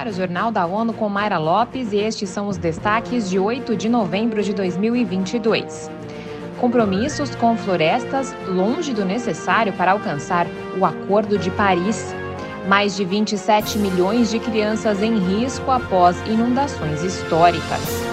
ar o Jornal da ONU com Mayra Lopes e estes são os destaques de 8 de novembro de 2022. Compromissos com florestas longe do necessário para alcançar o Acordo de Paris. Mais de 27 milhões de crianças em risco após inundações históricas.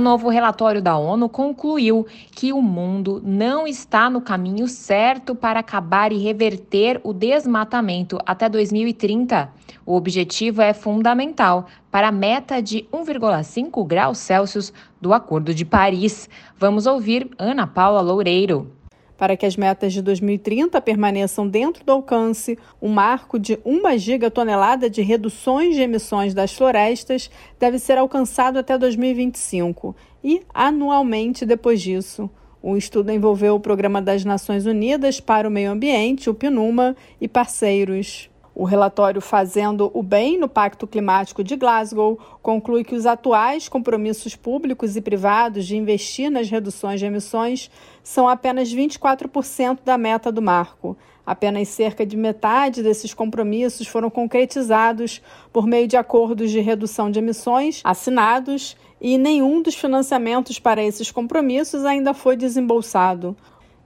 Um novo relatório da ONU concluiu que o mundo não está no caminho certo para acabar e reverter o desmatamento até 2030. O objetivo é fundamental para a meta de 1,5 graus Celsius do Acordo de Paris. Vamos ouvir Ana Paula Loureiro. Para que as metas de 2030 permaneçam dentro do alcance, o um marco de 1 gigatonelada de reduções de emissões das florestas deve ser alcançado até 2025 e anualmente depois disso. O estudo envolveu o Programa das Nações Unidas para o Meio Ambiente, o PNUMA, e parceiros. O relatório Fazendo o Bem no Pacto Climático de Glasgow conclui que os atuais compromissos públicos e privados de investir nas reduções de emissões são apenas 24% da meta do marco. Apenas cerca de metade desses compromissos foram concretizados por meio de acordos de redução de emissões assinados e nenhum dos financiamentos para esses compromissos ainda foi desembolsado.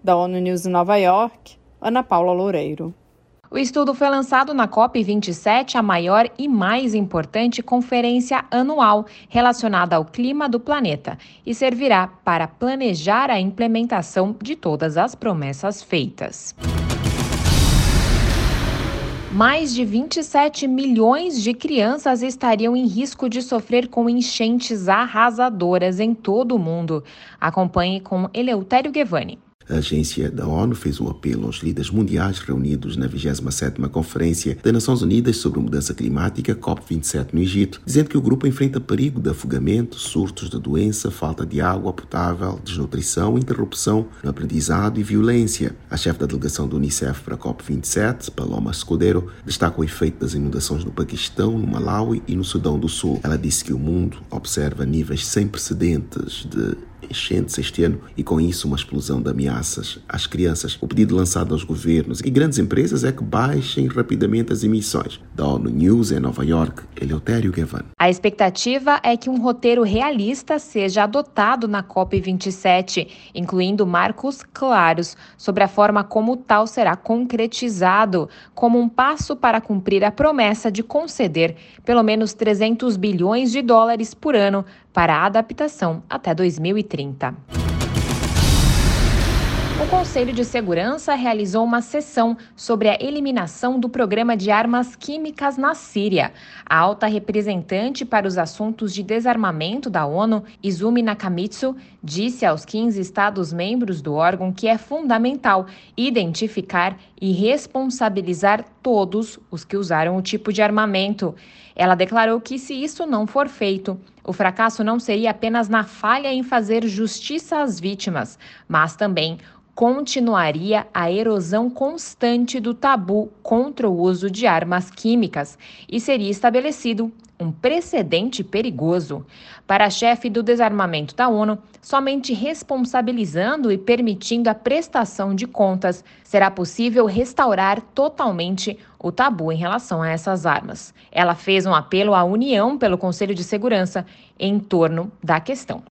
Da ONU News em Nova York, Ana Paula Loureiro. O estudo foi lançado na COP27, a maior e mais importante conferência anual relacionada ao clima do planeta, e servirá para planejar a implementação de todas as promessas feitas. Mais de 27 milhões de crianças estariam em risco de sofrer com enchentes arrasadoras em todo o mundo. Acompanhe com Eleutério Guevani. A agência da ONU fez um apelo aos líderes mundiais reunidos na 27ª Conferência das Nações Unidas sobre Mudança Climática, COP27, no Egito, dizendo que o grupo enfrenta perigo de afogamento, surtos de doença, falta de água potável, desnutrição, interrupção no aprendizado e violência. A chefe da delegação do Unicef para a COP27, Paloma Escudero, destaca o efeito das inundações no Paquistão, no Malawi e no Sudão do Sul. Ela disse que o mundo observa níveis sem precedentes de enchentes este ano e com isso uma explosão de ameaças às crianças. O pedido lançado aos governos e grandes empresas é que baixem rapidamente as emissões. Da ONU News em Nova York, Eleutério Gavan. A expectativa é que um roteiro realista seja adotado na COP27, incluindo marcos claros sobre a forma como tal será concretizado, como um passo para cumprir a promessa de conceder pelo menos 300 bilhões de dólares por ano para a adaptação até 2030. O Conselho de Segurança realizou uma sessão sobre a eliminação do programa de armas químicas na Síria. A alta representante para os assuntos de desarmamento da ONU, Izumi Nakamitsu, disse aos 15 Estados-membros do órgão que é fundamental identificar e responsabilizar todos os que usaram o tipo de armamento. Ela declarou que, se isso não for feito, o fracasso não seria apenas na falha em fazer justiça às vítimas, mas também continuaria a erosão constante do tabu contra o uso de armas químicas e seria estabelecido um precedente perigoso. Para a chefe do desarmamento da ONU, somente responsabilizando e permitindo a prestação de contas será possível restaurar totalmente o tabu em relação a essas armas. Ela fez um apelo à União pelo Conselho de Segurança em torno da questão.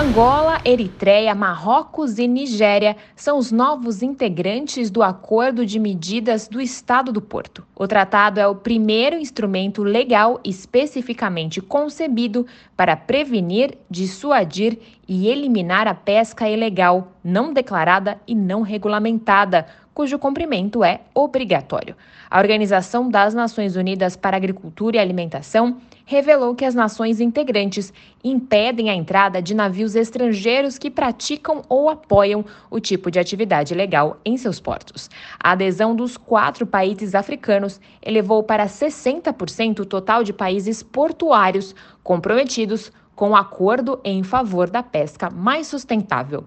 Angola, Eritreia, Marrocos e Nigéria são os novos integrantes do Acordo de Medidas do Estado do Porto. O tratado é o primeiro instrumento legal especificamente concebido para prevenir, dissuadir e eliminar a pesca ilegal, não declarada e não regulamentada, cujo cumprimento é obrigatório. A Organização das Nações Unidas para Agricultura e Alimentação revelou que as nações integrantes impedem a entrada de navios estrangeiros que praticam ou apoiam o tipo de atividade ilegal em seus portos. A adesão dos quatro países africanos elevou para 60% o total de países portuários comprometidos com o acordo em favor da pesca mais sustentável.